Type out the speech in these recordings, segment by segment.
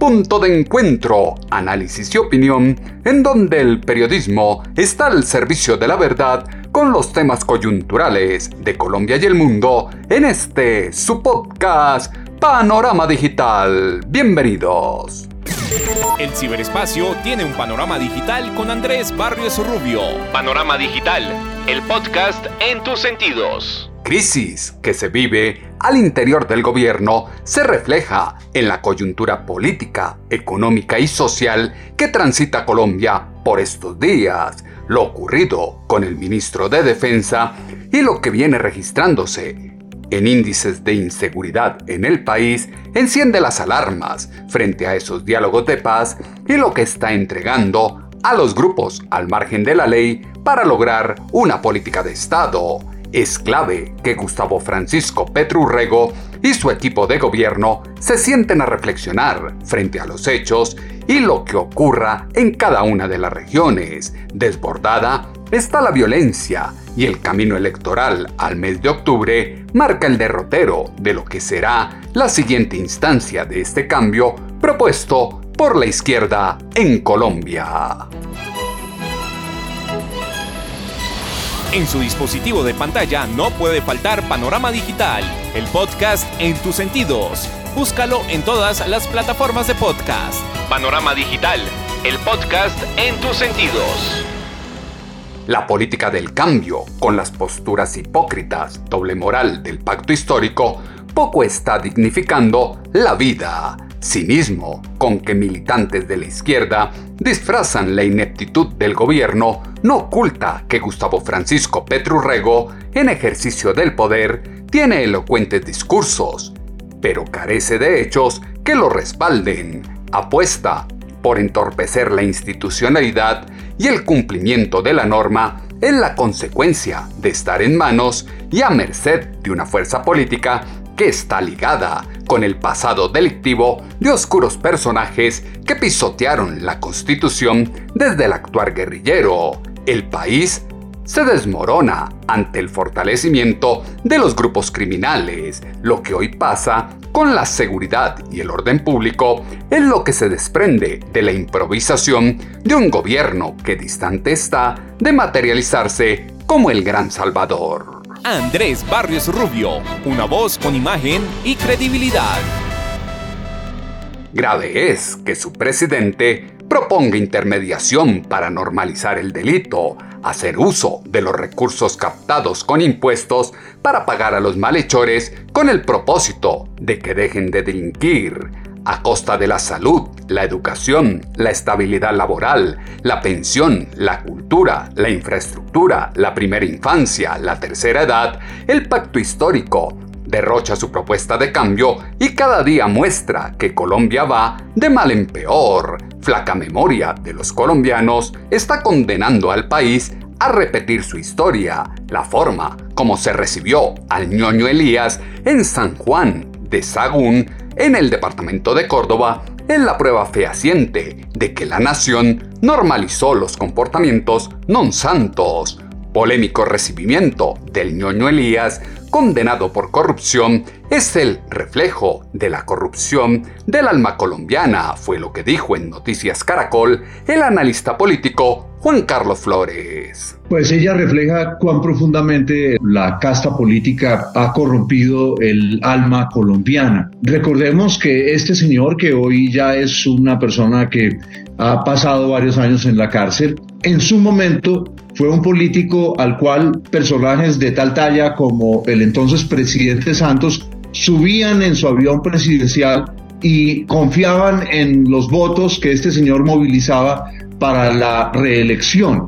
punto de encuentro, análisis y opinión, en donde el periodismo está al servicio de la verdad con los temas coyunturales de Colombia y el mundo en este su podcast Panorama Digital. Bienvenidos. El ciberespacio tiene un panorama digital con Andrés Barrios Rubio. Panorama Digital, el podcast en tus sentidos crisis que se vive al interior del gobierno se refleja en la coyuntura política, económica y social que transita Colombia por estos días, lo ocurrido con el ministro de Defensa y lo que viene registrándose en índices de inseguridad en el país enciende las alarmas frente a esos diálogos de paz y lo que está entregando a los grupos al margen de la ley para lograr una política de Estado es clave que Gustavo Francisco Petrurrego y su equipo de gobierno se sienten a reflexionar frente a los hechos y lo que ocurra en cada una de las regiones. Desbordada está la violencia y el camino electoral al mes de octubre marca el derrotero de lo que será la siguiente instancia de este cambio propuesto por la izquierda en Colombia. En su dispositivo de pantalla no puede faltar Panorama Digital, el podcast en tus sentidos. Búscalo en todas las plataformas de podcast. Panorama Digital, el podcast en tus sentidos. La política del cambio, con las posturas hipócritas, doble moral del pacto histórico, poco está dignificando la vida cinismo con que militantes de la izquierda disfrazan la ineptitud del gobierno no oculta que Gustavo Francisco Petrurrego, en ejercicio del poder, tiene elocuentes discursos, pero carece de hechos que lo respalden. Apuesta por entorpecer la institucionalidad y el cumplimiento de la norma en la consecuencia de estar en manos y a merced de una fuerza política que está ligada con el pasado delictivo de oscuros personajes que pisotearon la constitución desde el actuar guerrillero. El país se desmorona ante el fortalecimiento de los grupos criminales. Lo que hoy pasa con la seguridad y el orden público es lo que se desprende de la improvisación de un gobierno que distante está de materializarse como el gran salvador. Andrés Barrios Rubio, una voz con imagen y credibilidad. Grave es que su presidente proponga intermediación para normalizar el delito, hacer uso de los recursos captados con impuestos para pagar a los malhechores con el propósito de que dejen de delinquir, a costa de la salud, la educación, la estabilidad laboral, la pensión, la cultura, la infraestructura, la primera infancia, la tercera edad, el pacto histórico, derrocha su propuesta de cambio y cada día muestra que Colombia va de mal en peor. Flaca memoria de los colombianos está condenando al país a repetir su historia, la forma como se recibió al ñoño Elías en San Juan de Sagún en el departamento de Córdoba es la prueba fehaciente de que la nación normalizó los comportamientos non santos. Polémico recibimiento del ñoño Elías, condenado por corrupción, es el reflejo de la corrupción del alma colombiana, fue lo que dijo en Noticias Caracol el analista político Juan Carlos Flores. Pues ella refleja cuán profundamente la casta política ha corrompido el alma colombiana. Recordemos que este señor, que hoy ya es una persona que ha pasado varios años en la cárcel, en su momento fue un político al cual personajes de tal talla como el entonces presidente Santos subían en su avión presidencial y confiaban en los votos que este señor movilizaba para la reelección.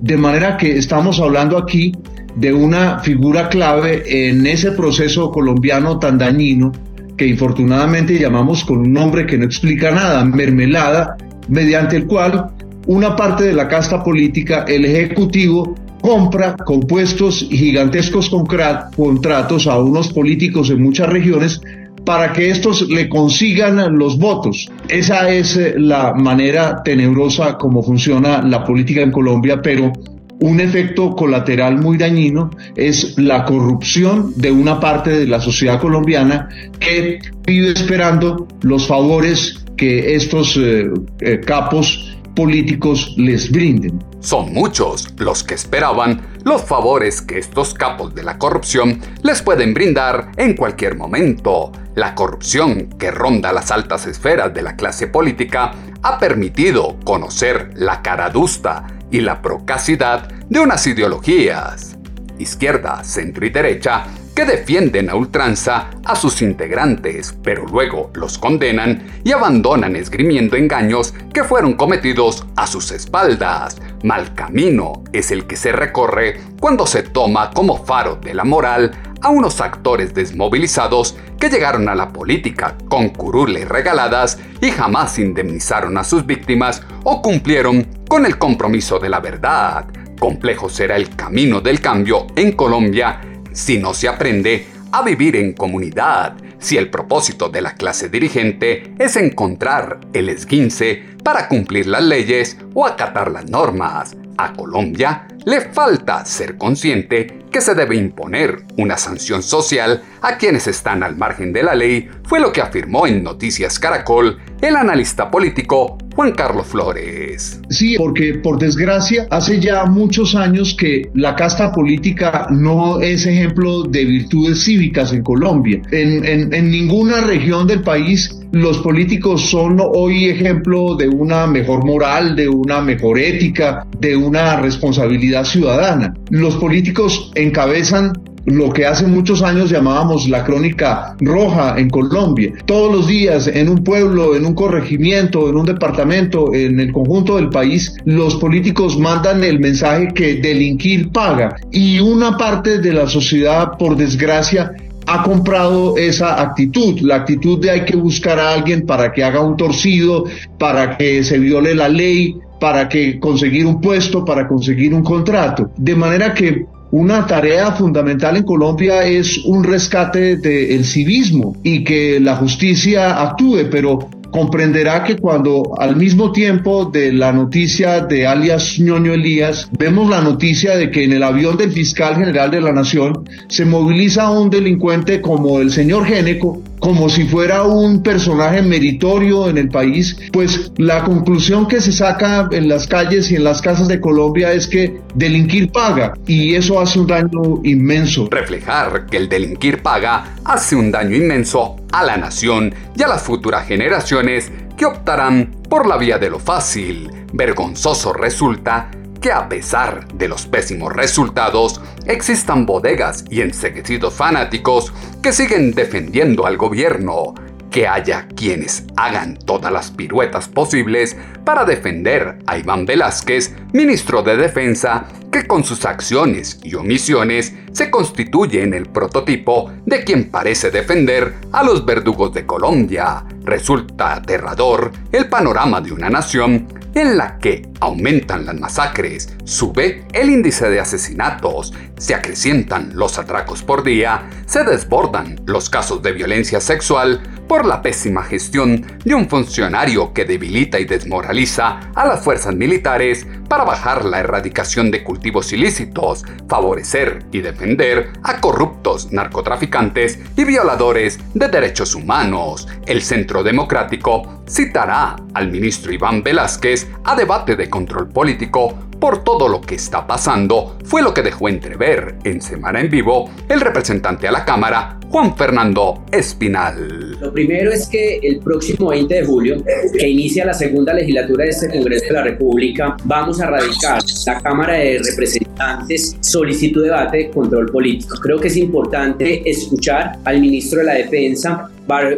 De manera que estamos hablando aquí de una figura clave en ese proceso colombiano tan dañino que infortunadamente llamamos con un nombre que no explica nada, mermelada, mediante el cual una parte de la casta política, el Ejecutivo, compra compuestos gigantescos contratos a unos políticos en muchas regiones para que estos le consigan los votos. Esa es eh, la manera tenebrosa como funciona la política en Colombia, pero un efecto colateral muy dañino es la corrupción de una parte de la sociedad colombiana que vive esperando los favores que estos eh, eh, capos políticos les brinden. Son muchos los que esperaban los favores que estos capos de la corrupción les pueden brindar en cualquier momento. La corrupción que ronda las altas esferas de la clase política ha permitido conocer la caradusta y la procacidad de unas ideologías, izquierda, centro y derecha, que defienden a ultranza a sus integrantes, pero luego los condenan y abandonan esgrimiendo engaños que fueron cometidos a sus espaldas. Mal camino es el que se recorre cuando se toma como faro de la moral a unos actores desmovilizados que llegaron a la política con curules regaladas y jamás indemnizaron a sus víctimas o cumplieron con el compromiso de la verdad. Complejo será el camino del cambio en Colombia si no se aprende a vivir en comunidad, si el propósito de la clase dirigente es encontrar el esguince para cumplir las leyes o acatar las normas. A Colombia le falta ser consciente que se debe imponer una sanción social a quienes están al margen de la ley, fue lo que afirmó en Noticias Caracol el analista político Juan Carlos Flores. Sí, porque por desgracia hace ya muchos años que la casta política no es ejemplo de virtudes cívicas en Colombia. En, ninguna región del país los políticos son hoy ejemplo de una mejor moral, de una mejor ética, de una responsabilidad ciudadana. Los políticos encabezan lo que hace muchos años llamábamos la crónica roja en Colombia. Todos los días en un pueblo, en un corregimiento, en un departamento, en el conjunto del país, los políticos mandan el mensaje que delinquir paga. Y una parte de la sociedad, por desgracia, ha comprado esa actitud, la actitud de hay que buscar a alguien para que haga un torcido, para que se viole la ley, para que conseguir un puesto, para conseguir un contrato. De manera que una tarea fundamental en Colombia es un rescate del civismo y que la justicia actúe, pero comprenderá que cuando al mismo tiempo de la noticia de alias ñoño Elías, vemos la noticia de que en el avión del fiscal general de la nación se moviliza un delincuente como el señor Géneco, como si fuera un personaje meritorio en el país, pues la conclusión que se saca en las calles y en las casas de Colombia es que delinquir paga y eso hace un daño inmenso. Reflejar que el delinquir paga hace un daño inmenso a la nación y a las futuras generaciones que optarán por la vía de lo fácil. Vergonzoso resulta que a pesar de los pésimos resultados, existan bodegas y enseguecidos fanáticos que siguen defendiendo al gobierno, que haya quienes hagan todas las piruetas posibles para defender a Iván Velázquez, ministro de Defensa, que con sus acciones y omisiones se constituye en el prototipo de quien parece defender a los verdugos de Colombia. Resulta aterrador el panorama de una nación en la que aumentan las masacres, sube el índice de asesinatos, se acrecientan los atracos por día, se desbordan los casos de violencia sexual por la pésima gestión de un funcionario que debilita y desmoraliza a las fuerzas militares para bajar la erradicación de cultivos ilícitos, favorecer y defender a corruptos narcotraficantes y violadores de derechos humanos. El Centro Democrático citará al ministro Iván Velázquez a debate de control político por todo lo que está pasando fue lo que dejó entrever en Semana en Vivo el representante a la Cámara, Juan Fernando Espinal. Lo primero es que el próximo 20 de julio, que inicia la segunda legislatura de este Congreso de la República, vamos a radicar la Cámara de Representantes solicitud de debate de control político. Creo que es importante escuchar al ministro de la Defensa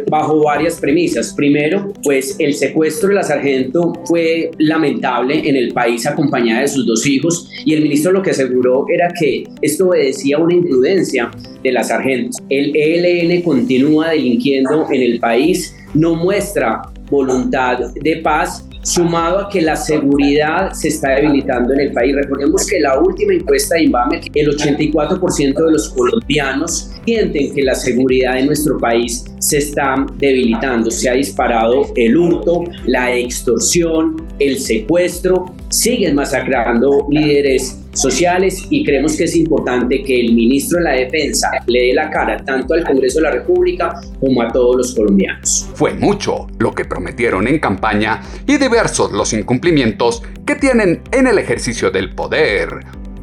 bajo varias premisas. Primero, pues el secuestro de la sargento fue lamentable en el país acompañada de sus dos hijos y el ministro lo que aseguró era que esto obedecía a una imprudencia de la sargento. El ELN continúa delinquiendo en el país, no muestra voluntad de paz sumado a que la seguridad se está debilitando en el país. Recordemos que la última encuesta de INVAME, el 84% de los colombianos sienten que la seguridad de nuestro país se está debilitando. Se ha disparado el hurto, la extorsión, el secuestro, siguen masacrando líderes sociales y creemos que es importante que el ministro de la Defensa le dé la cara tanto al Congreso de la República como a todos los colombianos. Fue mucho lo que prometieron en campaña y diversos los incumplimientos que tienen en el ejercicio del poder.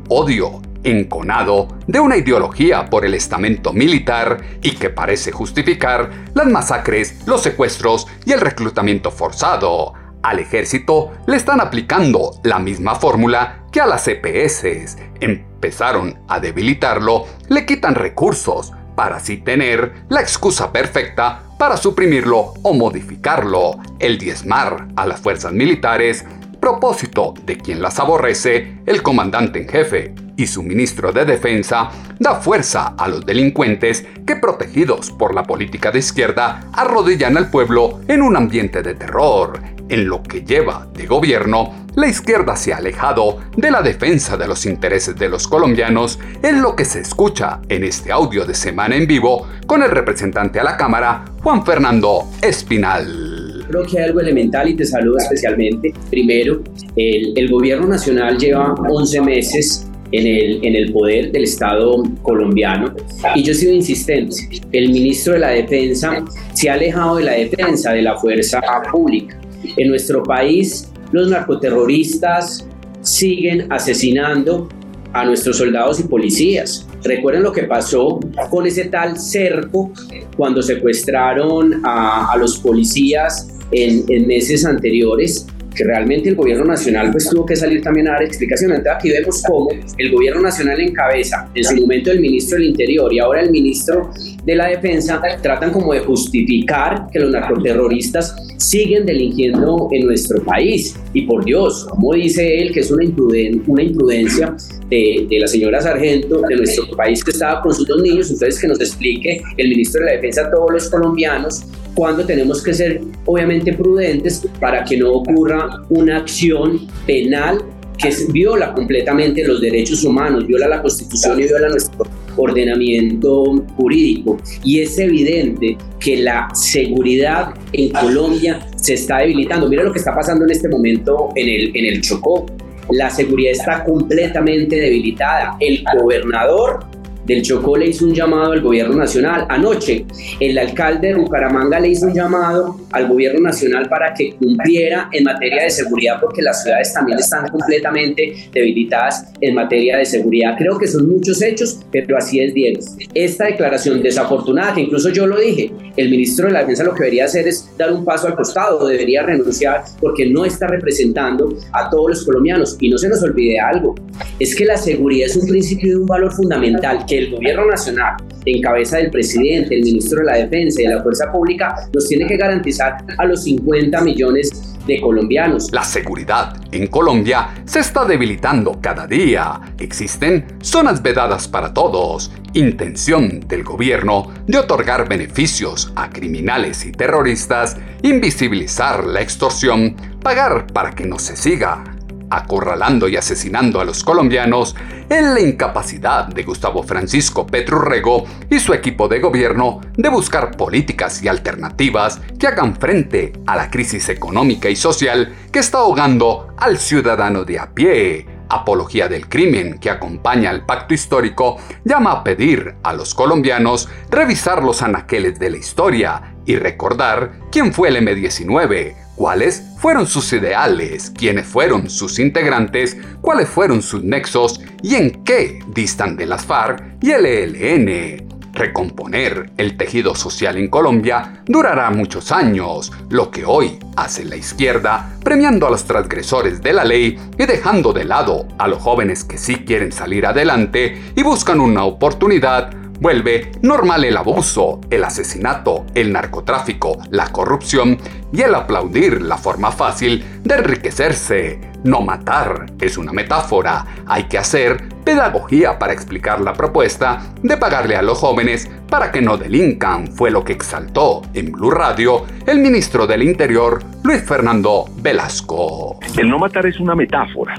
Odio enconado de una ideología por el estamento militar y que parece justificar las masacres, los secuestros y el reclutamiento forzado. Al ejército le están aplicando la misma fórmula que a las EPS. Empezaron a debilitarlo, le quitan recursos para así tener la excusa perfecta para suprimirlo o modificarlo, el diezmar a las fuerzas militares, propósito de quien las aborrece, el comandante en jefe y su ministro de Defensa da fuerza a los delincuentes que protegidos por la política de izquierda arrodillan al pueblo en un ambiente de terror. En lo que lleva de gobierno, la izquierda se ha alejado de la defensa de los intereses de los colombianos, en lo que se escucha en este audio de semana en vivo con el representante a la Cámara, Juan Fernando Espinal. Creo que hay algo elemental y te saludo especialmente. Primero, el, gobierno nacional lleva 11 meses en el, en el poder del Estado colombiano. Y yo he sido insistente, el ministro de la Defensa se ha alejado de la defensa de la fuerza pública. En nuestro país, los narcoterroristas siguen asesinando a nuestros soldados y policías. Recuerden lo que pasó con ese tal cerco cuando secuestraron a, los policías en, en meses anteriores que realmente el gobierno nacional pues tuvo que salir también a dar explicaciones. Entonces aquí vemos cómo el gobierno nacional encabeza en su momento el ministro del Interior y ahora el ministro de la Defensa tratan como de justificar que los narcoterroristas siguen delinquiendo en nuestro país. Y por Dios, como dice él que es una, imprudencia de, la señora Sargento de nuestro país que estaba con sus dos niños, entonces que nos explique el ministro de la Defensa a todos los colombianos cuando tenemos que ser obviamente prudentes para que no ocurra una acción penal que viola completamente los derechos humanos, viola la constitución y viola nuestro ordenamiento jurídico. Y es evidente que la seguridad en Colombia se está debilitando. Mira lo que está pasando en este momento en el, en el Chocó. La seguridad está completamente debilitada. El gobernador del Chocó le hizo un llamado al gobierno nacional. Anoche, el alcalde de Bucaramanga le hizo un llamado al gobierno nacional para que cumpliera en materia de seguridad, porque las ciudades también están completamente debilitadas en materia de seguridad. Creo que son muchos hechos, pero así es, Diego. Esta declaración desafortunada, que incluso yo lo dije, el ministro de la Defensa lo que debería hacer es dar un paso al costado, debería renunciar, porque no está representando a todos los colombianos. Y no se nos olvide algo, es que la seguridad es un principio y un valor fundamental que el gobierno nacional, en cabeza del presidente, el ministro de la Defensa y de la Fuerza Pública, nos tiene que garantizar a los 50 millones de colombianos. La seguridad en Colombia se está debilitando cada día. Existen zonas vedadas para todos. Intención del gobierno de otorgar beneficios a criminales y terroristas, invisibilizar la extorsión, pagar para que no se siga acorralando y asesinando a los colombianos en la incapacidad de Gustavo Francisco Petrurrego y su equipo de gobierno de buscar políticas y alternativas que hagan frente a la crisis económica y social que está ahogando al ciudadano de a pie. Apología del Crimen, que acompaña al pacto histórico, llama a pedir a los colombianos revisar los anaqueles de la historia y recordar quién fue el M-19, cuáles fueron sus ideales, quiénes fueron sus integrantes, cuáles fueron sus nexos y en qué distan de las FARC y el ELN. Recomponer el tejido social en Colombia durará muchos años, lo que hoy hace la izquierda, premiando a los transgresores de la ley y dejando de lado a los jóvenes que sí quieren salir adelante y buscan una oportunidad vuelve normal el abuso, el asesinato, el narcotráfico, la corrupción y el aplaudir la forma fácil de enriquecerse. No matar es una metáfora. Hay que hacer pedagogía para explicar la propuesta de pagarle a los jóvenes para que no delincan, fue lo que exaltó en Blue Radio el ministro del Interior, Luis Fernando Velasco. El no matar es una metáfora.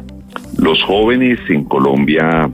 Los jóvenes en Colombia,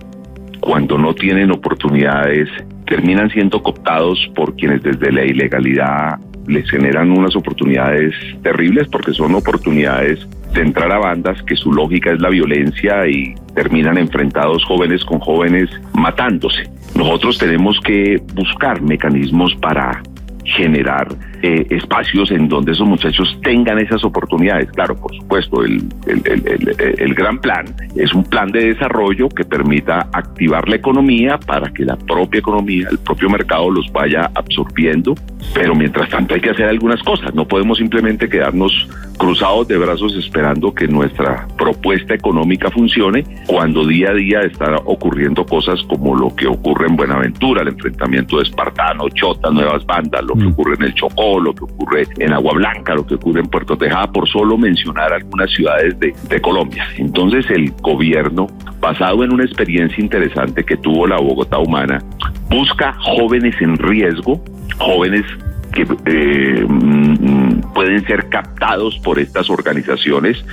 cuando no tienen oportunidades, terminan siendo cooptados por quienes desde la ilegalidad les generan unas oportunidades terribles porque son oportunidades de entrar a bandas que su lógica es la violencia y terminan enfrentados jóvenes con jóvenes matándose. Nosotros tenemos que buscar mecanismos para generar eh, espacios en donde esos muchachos tengan esas oportunidades. Claro, por supuesto, el, el, gran plan es un plan de desarrollo que permita activar la economía para que la propia economía, el propio mercado los vaya absorbiendo, pero mientras tanto hay que hacer algunas cosas, no podemos simplemente quedarnos cruzados de brazos esperando que nuestra propuesta económica funcione cuando día a día están ocurriendo cosas como lo que ocurre en Buenaventura, el enfrentamiento de Espartano, Chota, Nuevas Bandas, lo que mm. ocurre en el Lo que ocurre en Agua Blanca, lo que ocurre en Puerto Tejada, por solo mencionar algunas ciudades de, de Colombia. Entonces el gobierno, basado en una experiencia interesante que tuvo la Bogotá Humana, busca jóvenes en riesgo, jóvenes que eh, mm, pueden ser captados por estas organizaciones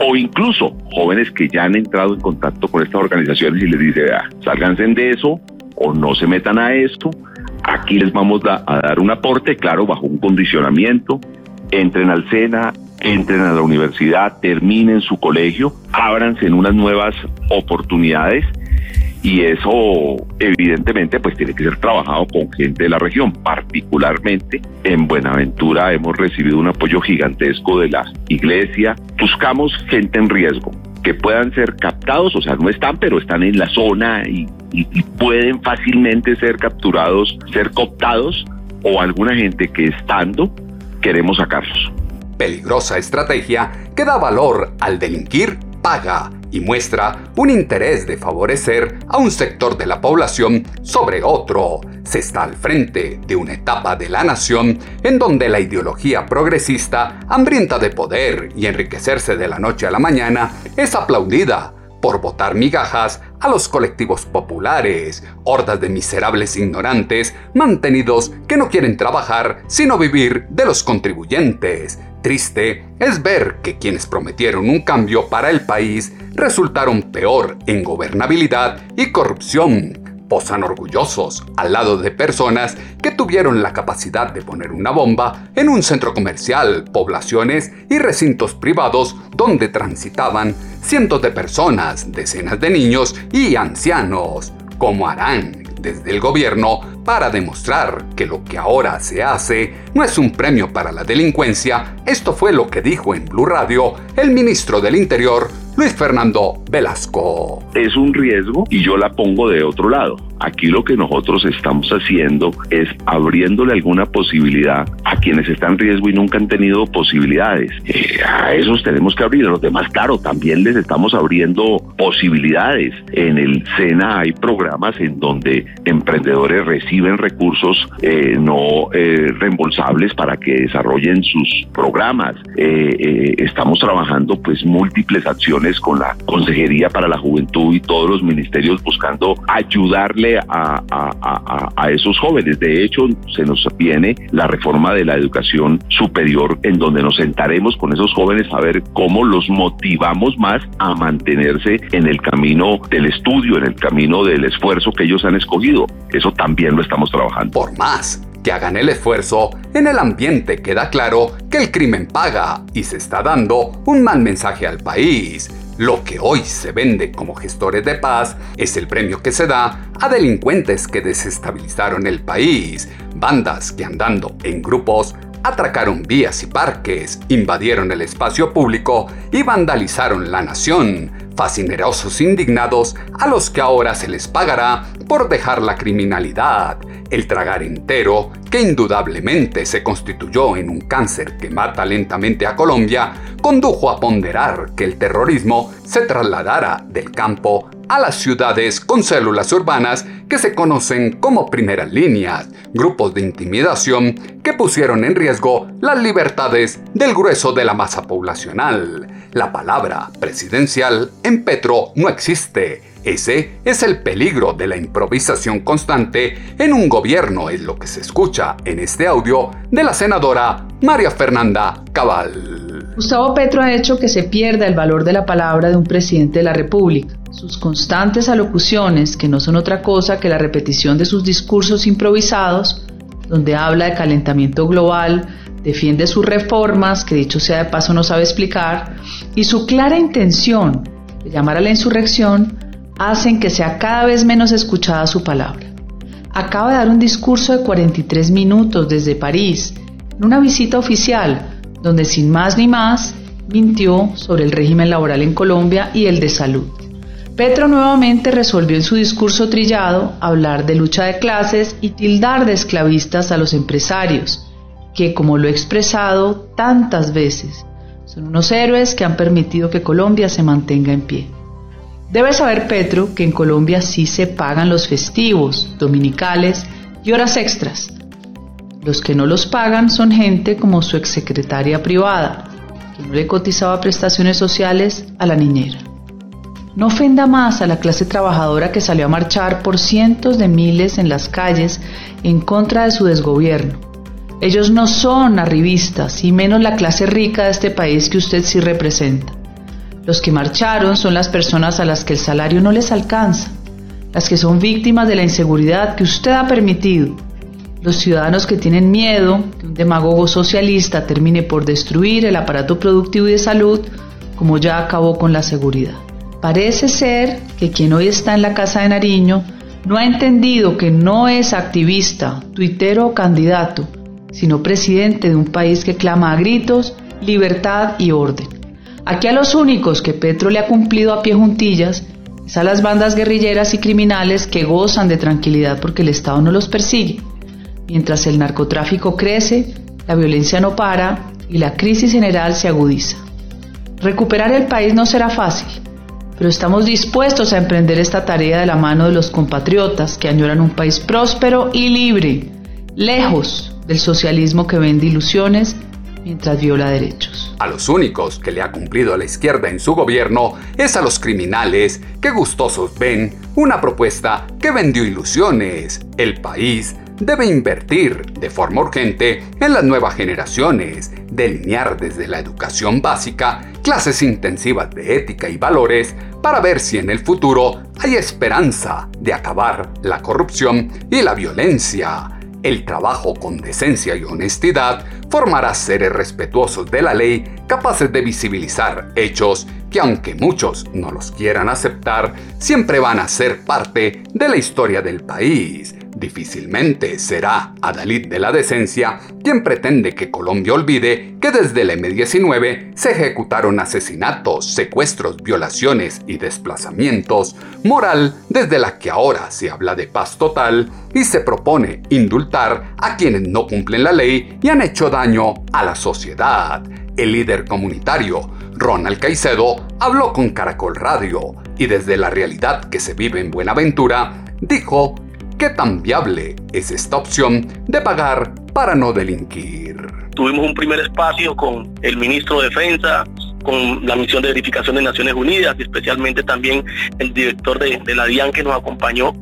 o incluso jóvenes que ya han entrado en contacto con estas organizaciones y les dice, ah, sálganse de eso o no se metan a esto, aquí les vamos a, dar un aporte, claro, bajo un condicionamiento, entren al SENA, entren a la universidad, terminen su colegio, ábranse en unas nuevas oportunidades. Y eso evidentemente pues tiene que ser trabajado con gente de la región, particularmente en Buenaventura hemos recibido un apoyo gigantesco de la iglesia, buscamos gente en riesgo que puedan ser captados, o sea, no están, pero están en la zona y, pueden fácilmente ser capturados, ser cooptados o alguna gente que estando queremos sacarlos. Peligrosa estrategia que da valor al delinquir paga y muestra un interés de favorecer a un sector de la población sobre otro. Se está al frente de una etapa de la nación en donde la ideología progresista, hambrienta de poder y enriquecerse de la noche a la mañana, es aplaudida por votar migajas a los colectivos populares, hordas de miserables ignorantes, mantenidos que no quieren trabajar sino vivir de los contribuyentes. Triste es ver que quienes prometieron un cambio para el país resultaron peor en gobernabilidad y corrupción posan orgullosos al lado de personas que tuvieron la capacidad de poner una bomba en un centro comercial, poblaciones y recintos privados donde transitaban cientos de personas, decenas de niños y ancianos. como harán desde el gobierno para demostrar que lo que ahora se hace no es un premio para la delincuencia? Esto fue lo que dijo en Blue Radio el ministro del Interior, Luis Fernando Velasco. Es un riesgo y yo la pongo de otro lado. Aquí lo que nosotros estamos haciendo es abriéndole alguna posibilidad a quienes están en riesgo y nunca han tenido posibilidades. Eh, a esos tenemos que abrir. A los demás, claro, también les estamos abriendo posibilidades. En el SENA hay programas en donde emprendedores reciben recursos eh, no eh, reembolsables para que desarrollen sus programas. estamos trabajando pues múltiples acciones con la Consejería para la Juventud y todos los ministerios buscando ayudarle a, esos jóvenes. De hecho, se nos viene la reforma de la educación superior en donde nos sentaremos con esos jóvenes a ver cómo los motivamos más a mantenerse en el camino del estudio, en el camino del esfuerzo que ellos han escogido. Eso también lo estamos trabajando. Por más que hagan el esfuerzo, en el ambiente queda claro que el crimen paga y se está dando un mal mensaje al país lo que hoy se vende como gestores de paz es el premio que se da a delincuentes que desestabilizaron el país, bandas que andando en grupos atracaron vías y parques, invadieron el espacio público y vandalizaron la nación, fascinerosos indignados a los que ahora se les pagará por dejar la criminalidad, el tragar entero, que indudablemente se constituyó en un cáncer que mata lentamente a Colombia, condujo a ponderar que el terrorismo se trasladara del campo a las ciudades con células urbanas que se conocen como primeras líneas, grupos de intimidación que pusieron en riesgo las libertades del grueso de la masa poblacional. La palabra presidencial en Petro no existe. Ese es el peligro de la improvisación constante en un gobierno, es lo que se escucha en este audio de la senadora María Fernanda Cabal. Gustavo Petro ha hecho que se pierda el valor de la palabra de un presidente de la República. Sus constantes alocuciones, que no son otra cosa que la repetición de sus discursos improvisados, donde habla de calentamiento global, defiende sus reformas, que dicho sea de paso no sabe explicar, y su clara intención de llamar a la insurrección, hacen que sea cada vez menos escuchada su palabra. Acaba de dar un discurso de 43 minutos desde París, en una visita oficial, donde sin más ni más mintió sobre el régimen laboral en Colombia y el de salud. Petro nuevamente resolvió en su discurso trillado hablar de lucha de clases y tildar de esclavistas a los empresarios, que, como lo he expresado tantas veces, son unos héroes que han permitido que Colombia se mantenga en pie. Debe saber Petro que en Colombia sí se pagan los festivos, dominicales y horas extras. Los que no los pagan son gente como su exsecretaria privada, que no le cotizaba prestaciones sociales a la niñera. No ofenda más a la clase trabajadora que salió a marchar por cientos de miles en las calles en contra de su desgobierno. Ellos no son arribistas y menos la clase rica de este país que usted sí representa. Los que marcharon son las personas a las que el salario no les alcanza, las que son víctimas de la inseguridad que usted ha permitido, los ciudadanos que tienen miedo que un demagogo socialista termine por destruir el aparato productivo y de salud, como ya acabó con la seguridad. Parece ser que quien hoy está en la Casa de Nariño no ha entendido que no es activista, tuitero o candidato, sino presidente de un país que clama a gritos libertad y orden. Aquí a los únicos que Petro le ha cumplido a pie juntillas es a las bandas guerrilleras y criminales que gozan de tranquilidad porque el Estado no los persigue. Mientras el narcotráfico crece, la violencia no para y la crisis general se agudiza. Recuperar el país no será fácil, pero estamos dispuestos a emprender esta tarea de la mano de los compatriotas que añoran un país próspero y libre, lejos del socialismo que vende ilusiones mientras viola derechos. A los únicos que le ha cumplido a la izquierda en su gobierno es a los criminales que gustosos ven una propuesta que vendió ilusiones. El país debe invertir de forma urgente en las nuevas generaciones, delinear desde la educación básica clases intensivas de ética y valores para ver si en el futuro hay esperanza de acabar la corrupción y la violencia el trabajo con decencia y honestidad formará seres respetuosos de la ley, capaces de visibilizar hechos que aunque muchos no los quieran aceptar, siempre van a ser parte de la historia del país. Difícilmente será Adalid de la Decencia quien pretende que Colombia olvide que desde el M-19 se ejecutaron asesinatos, secuestros, violaciones y desplazamientos, moral desde la que ahora se habla de paz total y se propone indultar a quienes no cumplen la ley y han hecho daño a la sociedad. El líder comunitario, Ronald Caicedo, habló con Caracol Radio y desde la realidad que se vive en Buenaventura, dijo ¿Qué tan viable es esta opción de pagar para no delinquir? Tuvimos un primer espacio con el ministro de Defensa, con la misión de verificación de Naciones Unidas y especialmente también el director de, la DIAN que nos acompañó,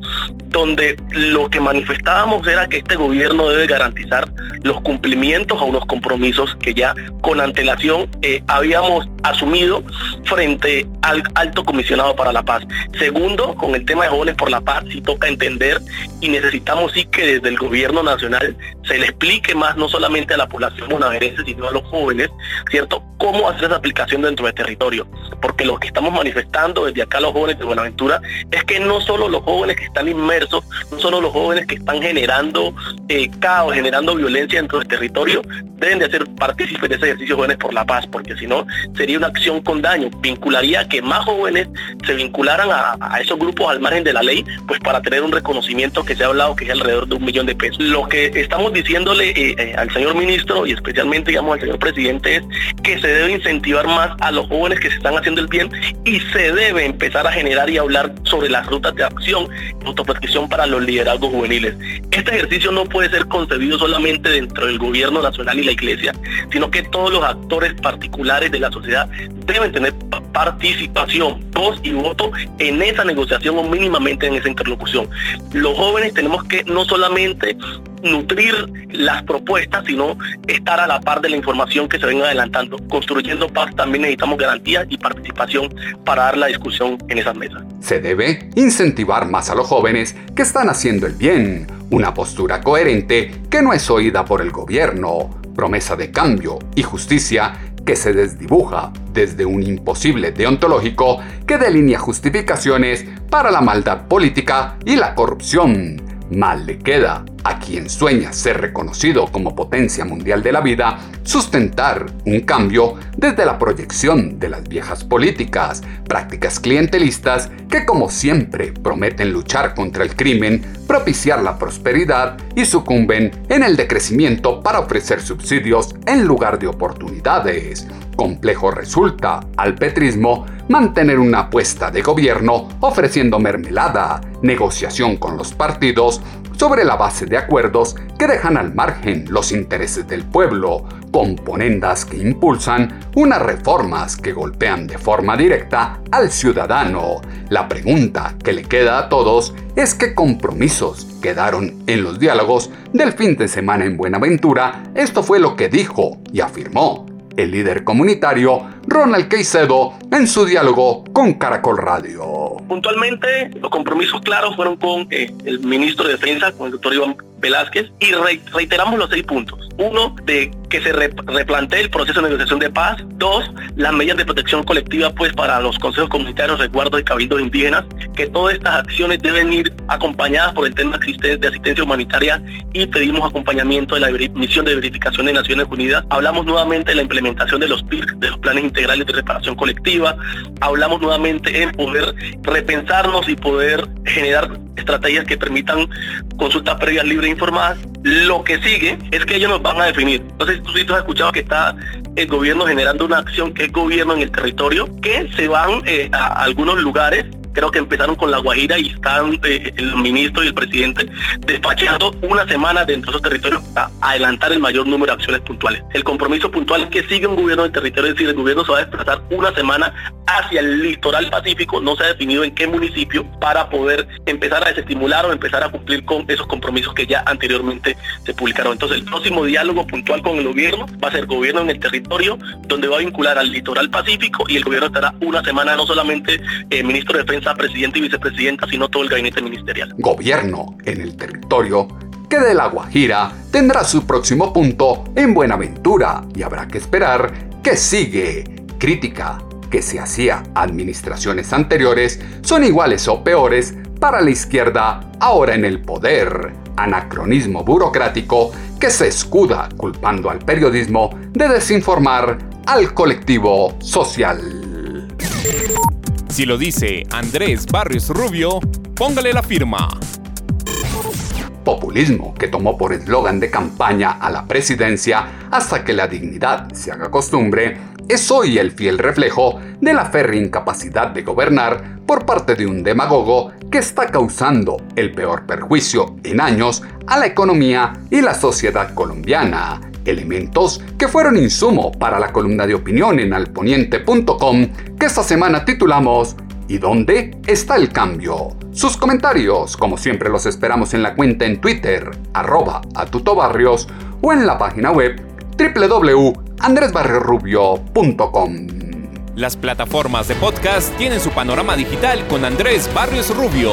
donde lo que manifestábamos era que este gobierno debe garantizar los cumplimientos a unos compromisos que ya con antelación eh, habíamos asumido frente al alto comisionado para la paz. Segundo, con el tema de jóvenes por la paz, sí toca entender y necesitamos sí que desde el gobierno nacional se le explique más no solamente a la población bonaerense, sino a los jóvenes, ¿cierto? Cómo hacer esa aplicación dentro del territorio. Porque lo que estamos manifestando desde acá los jóvenes de Buenaventura es que no solo los jóvenes que están inmersos no solo los jóvenes que están generando eh, caos, generando violencia dentro del territorio, deben de hacer partícipes de ese ejercicio Jóvenes por la Paz, porque si no sería una acción con daño, vincularía que más jóvenes se vincularan a, esos grupos al margen de la ley, pues para tener un reconocimiento que se ha hablado que es alrededor de un millón de pesos. Lo que estamos diciéndole eh, eh, al señor ministro y especialmente digamos al señor presidente es que se debe incentivar más a los jóvenes que se están haciendo el bien y se debe empezar a generar y hablar sobre las rutas de acción y autoprotección para los liderazgos juveniles. Este ejercicio no puede ser concebido solamente dentro del gobierno nacional y la iglesia, sino que todos los actores particulares de la sociedad deben tener participación, voz y voto en esa negociación o mínimamente en esa interlocución. Los jóvenes tenemos que no solamente nutrir las propuestas, sino estar a la par de la información que se venga adelantando. Construyendo paz también necesitamos garantías y participación para dar la discusión en esas mesas. Se debe incentivar más a los jóvenes que están haciendo el bien, una postura coherente que no es oída por el gobierno, promesa de cambio y justicia que se desdibuja desde un imposible deontológico que delinea justificaciones para la maldad política y la corrupción Mal le queda a quien sueña ser reconocido como potencia mundial de la vida sustentar un cambio desde la proyección de las viejas políticas, prácticas clientelistas que como siempre prometen luchar contra el crimen, propiciar la prosperidad y sucumben en el decrecimiento para ofrecer subsidios en lugar de oportunidades. Complejo resulta al petrismo mantener una apuesta de gobierno ofreciendo mermelada, negociación con los partidos sobre la base de acuerdos que dejan al margen los intereses del pueblo, componendas que impulsan unas reformas que golpean de forma directa al ciudadano. La pregunta que le queda a todos es qué compromisos quedaron en los diálogos del fin de semana en Buenaventura. Esto fue lo que dijo y afirmó el líder comunitario Ronald Caicedo en su diálogo con Caracol Radio. Puntualmente, los compromisos claros fueron con eh, el ministro de Defensa, con el doctor Iván Velázquez, y reiteramos los seis puntos. Uno, de que se replantee el proceso de negociación de paz. Dos, las medidas de protección colectiva pues para los consejos comunitarios, resguardos y cabildos indígenas, que todas estas acciones deben ir acompañadas por el tema de asistencia humanitaria y pedimos acompañamiento de la misión de verificación de Naciones Unidas. Hablamos nuevamente de la implementación de los PIRC, de los planes integrales de reparación colectiva. Hablamos nuevamente en poder repensarnos y poder generar estrategias que permitan consultas previas libres e informadas. Lo que sigue es que ellos nos van a definir. Entonces, tú sí has escuchado que está el gobierno generando una acción que es gobierno en el territorio, que se van eh, a algunos lugares creo que empezaron con La Guajira y están eh, el ministro y el presidente despachando una semana dentro de esos territorios para adelantar el mayor número de acciones puntuales. El compromiso puntual que sigue un gobierno del territorio, es decir, el gobierno se va a desplazar una semana hacia el litoral pacífico, no se ha definido en qué municipio, para poder empezar a desestimular o empezar a cumplir con esos compromisos que ya anteriormente se publicaron. Entonces el próximo diálogo puntual con el gobierno va a ser gobierno en el territorio, donde va a vincular al litoral pacífico y el gobierno estará una semana no solamente eh, ministro de Defensa, presidente y vicepresidenta, sino todo el gabinete ministerial. Gobierno en el territorio que de La Guajira tendrá su próximo punto en Buenaventura y habrá que esperar que sigue. Crítica que se hacía administraciones anteriores son iguales o peores para la izquierda ahora en el poder. Anacronismo burocrático que se escuda culpando al periodismo de desinformar al colectivo social. Si lo dice Andrés Barrios Rubio, póngale la firma. Populismo que tomó por eslogan de campaña a la presidencia hasta que la dignidad se haga costumbre, es hoy el fiel reflejo de la férrea incapacidad de gobernar por parte de un demagogo que está causando el peor perjuicio en años a la economía y la sociedad colombiana elementos que fueron insumo para la columna de opinión en alponiente.com que esta semana titulamos ¿Y dónde está el cambio? Sus comentarios, como siempre, los esperamos en la cuenta en Twitter, arroba atutobarrios, o en la página web www.andresbarriosrubio.com. Las plataformas de podcast tienen su panorama digital con Andrés Barrios Rubio.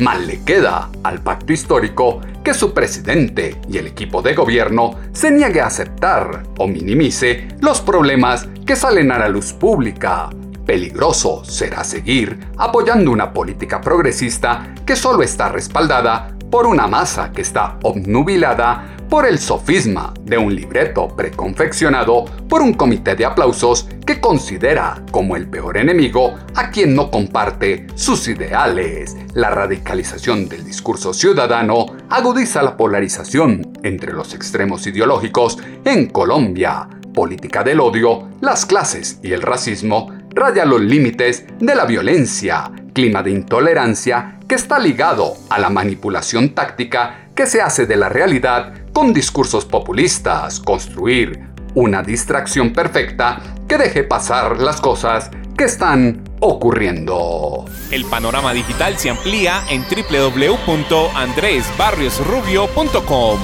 Mal le queda al pacto histórico que su presidente y el equipo de gobierno se niegue a aceptar o minimice los problemas que salen a la luz pública. peligroso será seguir apoyando una política progresista que solo está respaldada por una masa que está obnubilada por el sofisma de un libreto preconfeccionado por un comité de aplausos que considera como el peor enemigo a quien no comparte sus ideales. La radicalización del discurso ciudadano agudiza la polarización entre los extremos ideológicos en Colombia. Política del odio, las clases y el racismo raya los límites de la violencia, clima de intolerancia que está ligado a la manipulación táctica que se hace de la realidad con discursos populistas, construir una distracción perfecta que deje pasar las cosas que están ocurriendo. El panorama digital se amplía en www.andresbarriosrubio.com.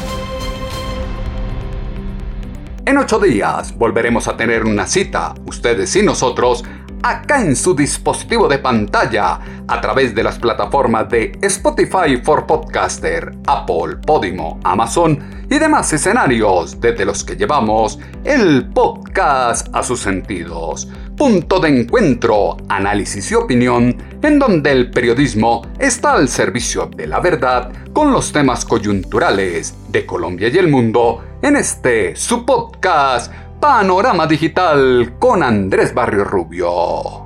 En ocho días volveremos a tener una cita, ustedes y nosotros, acá en su dispositivo de pantalla a través de las plataformas de Spotify for Podcaster, Apple, Podimo, Amazon y demás escenarios desde los que llevamos el podcast a sus sentidos. Punto de encuentro, análisis y opinión en donde el periodismo está al servicio de la verdad con los temas coyunturales de Colombia y el mundo en este su podcast Panorama Digital con Andrés Barrio Rubio.